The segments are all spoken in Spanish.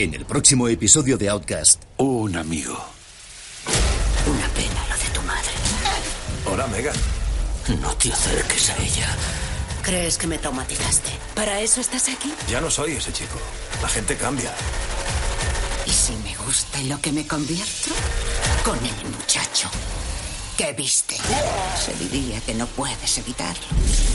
En el próximo episodio de Outcast. Un amigo. Una pena lo de tu madre. Hola, Megan. No te acerques a ella. ¿Crees que me traumatizaste? ¿Para eso estás aquí? Ya no soy ese chico. La gente cambia. ¿Y si me gusta en lo que me convierto? Con el muchacho que viste. Se diría que no puedes evitarlo.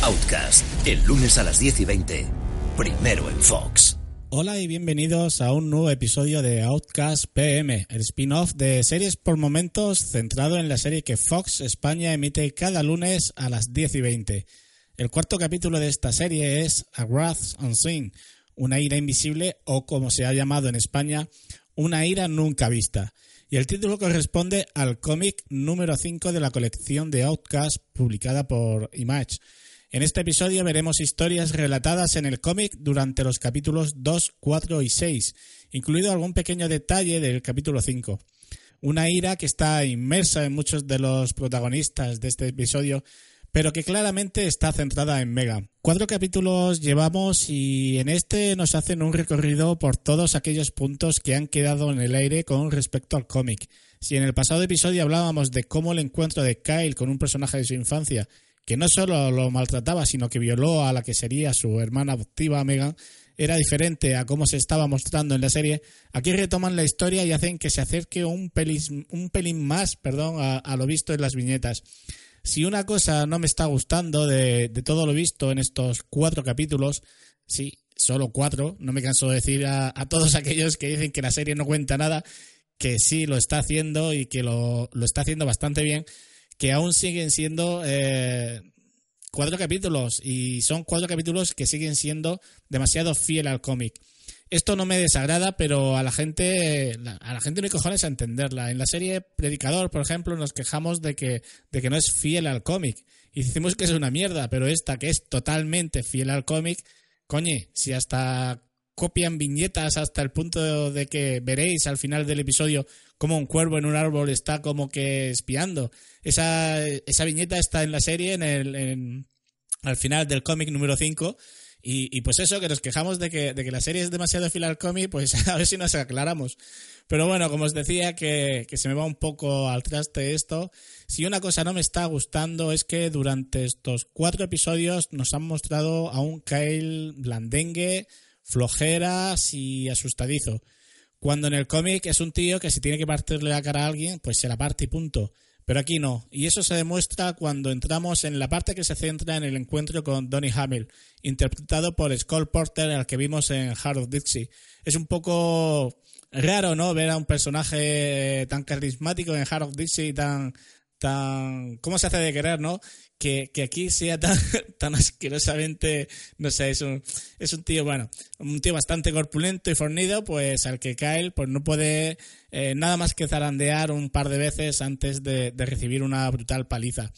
Outcast, el lunes a las 10 y 20. Primero en Fox. Hola y bienvenidos a un nuevo episodio de Outcast PM, el spin-off de series por momentos centrado en la serie que Fox España emite cada lunes a las 10 y 20. El cuarto capítulo de esta serie es A Wrath Unseen, una ira invisible o como se ha llamado en España, una ira nunca vista. Y el título corresponde al cómic número 5 de la colección de Outcast publicada por Image. En este episodio veremos historias relatadas en el cómic durante los capítulos 2, 4 y 6, incluido algún pequeño detalle del capítulo 5. Una ira que está inmersa en muchos de los protagonistas de este episodio, pero que claramente está centrada en Megan. Cuatro capítulos llevamos y en este nos hacen un recorrido por todos aquellos puntos que han quedado en el aire con respecto al cómic. Si en el pasado episodio hablábamos de cómo el encuentro de Kyle con un personaje de su infancia que no solo lo maltrataba, sino que violó a la que sería su hermana adoptiva Megan, era diferente a cómo se estaba mostrando en la serie, aquí retoman la historia y hacen que se acerque un pelín, un pelín más perdón, a, lo visto en las viñetas. Si una cosa no me está gustando de, de, todo lo visto en estos cuatro capítulos, sí, solo cuatro, no me canso de decir a, a todos aquellos que dicen que la serie no cuenta nada, que sí lo está haciendo y que lo, lo está haciendo bastante bien, que aún siguen siendo eh, cuatro capítulos y son cuatro capítulos que siguen siendo demasiado fiel al cómic. Esto no me desagrada, pero a la gente a la gente no hay cojones a entenderla. En la serie Predicador, por ejemplo, nos quejamos de que, de que no es fiel al cómic. Y decimos que es una mierda, pero esta que es totalmente fiel al cómic, coñe, si hasta copian viñetas hasta el punto de que veréis al final del episodio como un cuervo en un árbol está como que espiando. Esa, esa viñeta está en la serie en el, en, al final del cómic número 5. Y, y, pues eso, que nos quejamos de que, de que la serie es demasiado fiel al cómic, pues a ver si nos aclaramos. Pero bueno, como os decía, que, que se me va un poco al traste esto. Si una cosa no me está gustando es que durante estos cuatro episodios nos han mostrado a un Kyle blandengue, flojeras y asustadizo. Cuando en el cómic es un tío que si tiene que partirle la cara a alguien, pues se la parte y punto. Pero aquí no. Y eso se demuestra cuando entramos en la parte que se centra en el encuentro con Donny Hamill, interpretado por Skull Porter, al que vimos en Heart of Dixie. Es un poco raro, ¿no? Ver a un personaje tan carismático en Heart of Dixie, tan, tan, ¿cómo se hace de querer, no? Que, que aquí sea tan, tan asquerosamente, no sé, es un, es un tío, bueno, un tío bastante corpulento y fornido, pues al que Kyle pues no puede eh, nada más que zarandear un par de veces antes de, de recibir una brutal paliza.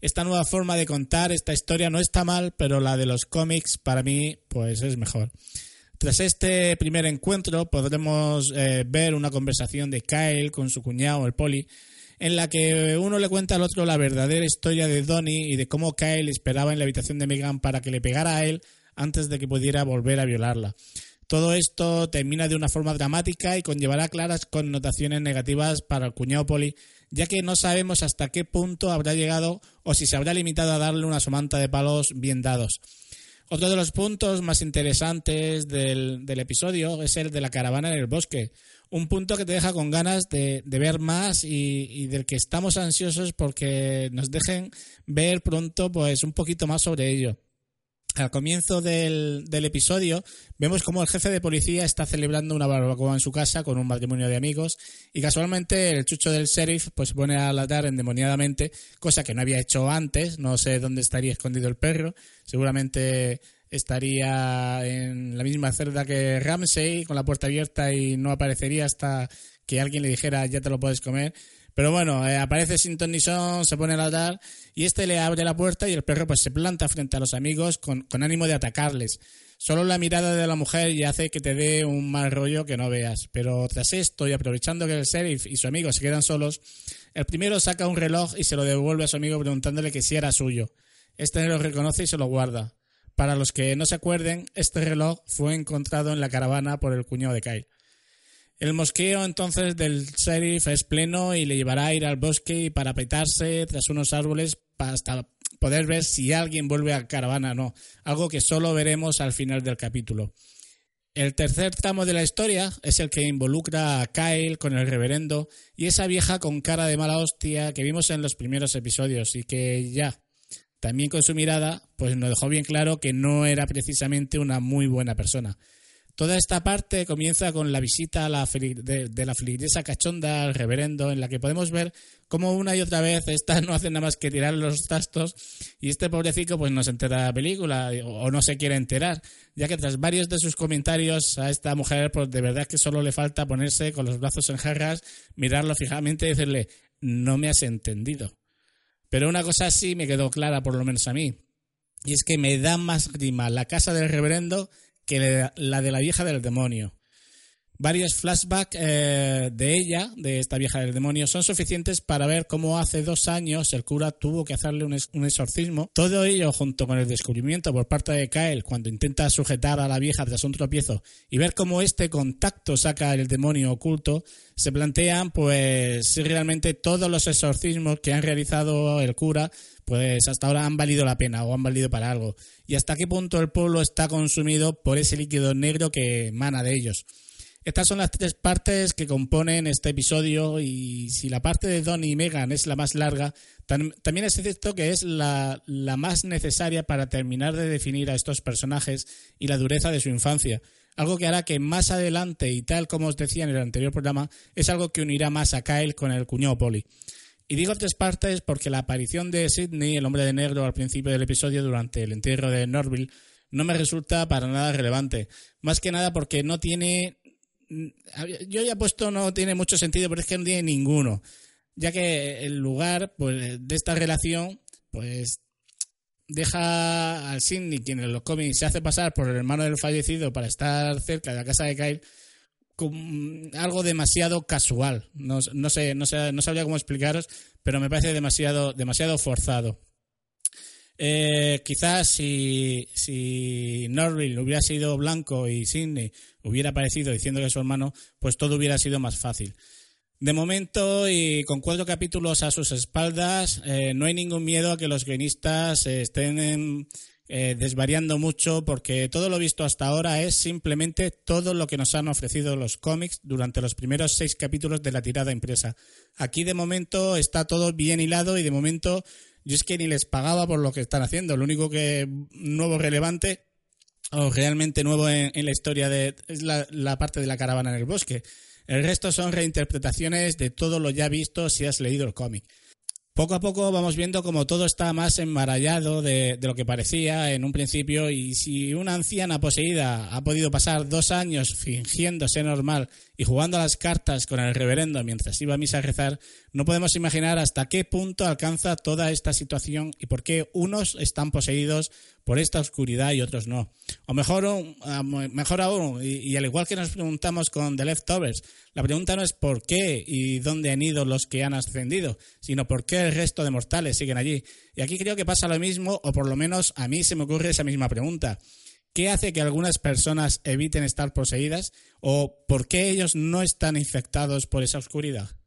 Esta nueva forma de contar esta historia no está mal, pero la de los cómics para mí pues es mejor. Tras este primer encuentro podremos eh, ver una conversación de Kyle con su cuñado, el Poli, en la que uno le cuenta al otro la verdadera historia de Donnie y de cómo Kyle esperaba en la habitación de Megan para que le pegara a él antes de que pudiera volver a violarla. Todo esto termina de una forma dramática y conllevará claras connotaciones negativas para el cuñado ya que no sabemos hasta qué punto habrá llegado o si se habrá limitado a darle una somanta de palos bien dados. Otro de los puntos más interesantes del, del, episodio es el de la caravana en el bosque. Un punto que te deja con ganas de, ver más y, del que estamos ansiosos porque nos dejen ver pronto pues un poquito más sobre ello. Al comienzo del, episodio vemos como el jefe de policía está celebrando una barbacoa en su casa con un matrimonio de amigos y casualmente el chucho del sheriff pues se pone a latar endemoniadamente, cosa que no había hecho antes, no sé dónde estaría escondido el perro, seguramente estaría en la misma celda que Ramsey con la puerta abierta y no aparecería hasta que alguien le dijera ya te lo puedes comer. Pero bueno, eh, aparece Sinton Nison, se pone a ladrar y este le abre la puerta y el perro pues se planta frente a los amigos con, con ánimo de atacarles. Solo la mirada de la mujer ya hace que te dé un mal rollo que no veas. Pero tras esto, y aprovechando que el sheriff y su amigo se quedan solos, el primero saca un reloj y se lo devuelve a su amigo preguntándole que si era suyo. Este lo reconoce y se lo guarda. Para los que no se acuerden, este reloj fue encontrado en la caravana por el cuñado de Kyle. El mosqueo entonces del sheriff es pleno y le llevará a ir al bosque y para petarse tras unos árboles hasta poder ver si alguien vuelve a caravana o no, algo que solo veremos al final del capítulo. El tercer tramo de la historia es el que involucra a Kyle con el reverendo y esa vieja con cara de mala hostia que vimos en los primeros episodios y que ya, también con su mirada, pues nos dejó bien claro que no era precisamente una muy buena persona. Toda esta parte comienza con la visita a la de, la feligresa cachonda al reverendo, en la que podemos ver cómo una y otra vez esta no hace nada más que tirar los tastos y este pobrecito pues no se entera de la película o, no se quiere enterar, ya que tras varios de sus comentarios a esta mujer pues de verdad que solo le falta ponerse con los brazos en jarras, mirarlo fijamente y decirle no me has entendido. Pero una cosa sí me quedó clara, por lo menos a mí, y es que me da más grima la casa del reverendo que la de la vieja del demonio. Varios flashbacks eh, de ella, de esta vieja del demonio, son suficientes para ver cómo hace dos años el cura tuvo que hacerle un, un, exorcismo. Todo ello, junto con el descubrimiento por parte de Kyle cuando intenta sujetar a la vieja tras un tropiezo y ver cómo este contacto saca el demonio oculto, se plantean pues si realmente todos los exorcismos que han realizado el cura pues hasta ahora han valido la pena o han valido para algo. Y hasta qué punto el pueblo está consumido por ese líquido negro que emana de ellos. Estas son las tres partes que componen este episodio y si la parte de Don y Megan es la más larga, también es cierto que es la, la más necesaria para terminar de definir a estos personajes y la dureza de su infancia. Algo que hará que más adelante, y tal como os decía en el anterior programa, es algo que unirá más a Kyle con el cuñado Polly. Y digo tres partes porque la aparición de Sidney, el hombre de negro, al principio del episodio durante el entierro de Norville, no me resulta para nada relevante. Más que nada porque no tiene yo ya he puesto no tiene mucho sentido, pero es que no tiene ninguno, ya que el lugar pues, de esta relación pues deja al Sidney, quien en los cómics se hace pasar por el hermano del fallecido para estar cerca de la casa de Kyle, con algo demasiado casual. No, no sé, no sé, no sabría cómo explicaros, pero me parece demasiado, demasiado forzado. Eh, quizás si, si Norville hubiera sido blanco y Sidney hubiera aparecido diciendo que su hermano, pues todo hubiera sido más fácil. De momento, y con cuatro capítulos a sus espaldas, eh, no hay ningún miedo a que los guionistas estén eh, desvariando mucho, porque todo lo visto hasta ahora es simplemente todo lo que nos han ofrecido los cómics durante los primeros seis capítulos de la tirada impresa. Aquí, de momento, está todo bien hilado y de momento yo es que ni les pagaba por lo que están haciendo. Lo único que nuevo relevante o realmente nuevo en, la historia de, la, parte de la caravana en el bosque. El resto son reinterpretaciones de todo lo ya visto si has leído el cómic. Poco a poco vamos viendo como todo está más enmarallado de, de, lo que parecía en un principio y si una anciana poseída ha podido pasar dos años fingiendo ser normal y jugando a las cartas con el reverendo mientras iba a misa a rezar, no podemos imaginar hasta qué punto alcanza toda esta situación y por qué unos están poseídos por esta oscuridad y otros no. O mejor, ah, mejor aún, y, al igual que nos preguntamos con The Leftovers, la pregunta no es por qué y dónde han ido los que han ascendido, sino por qué el resto de mortales siguen allí. Y aquí creo que pasa lo mismo, o por lo menos a mí se me ocurre esa misma pregunta. ¿Qué hace que algunas personas eviten estar poseídas? ¿O por qué ellos no están infectados por esa oscuridad?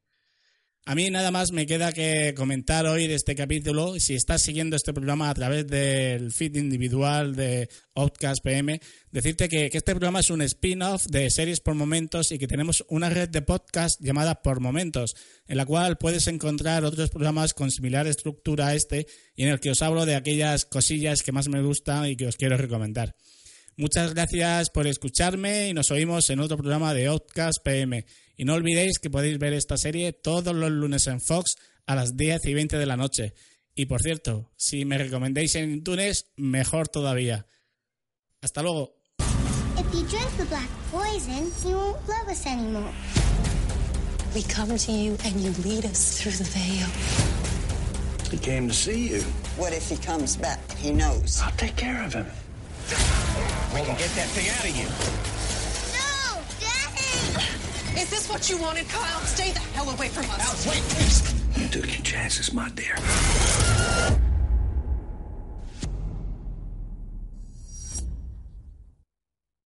A mí nada más me queda que comentar hoy de este capítulo. Si estás siguiendo este programa a través del feed individual de Outcast PM, decirte que, este programa es un spin-off de series por momentos y que tenemos una red de podcast llamada Por Momentos, en la cual puedes encontrar otros programas con similar estructura a este y en el que os hablo de aquellas cosillas que más me gustan y que os quiero recomendar. Muchas gracias por escucharme y nos oímos en otro programa de Outcast PM. Y no olvidéis que podéis ver esta serie todos los lunes en Fox a las 10 y 20 de la noche. Y por cierto, si me recomendéis en iTunes, mejor todavía. Hasta luego. If you drink the black poison, you won't love us anymore. We come to you and you lead us through the veil. He came to see you. What if he comes back? He knows. I'll take care of him. We can get that thing out of you. Is this what you wanted, Kyle? Stay the hell away from us. Now, wait, please. You took your chances, my dear.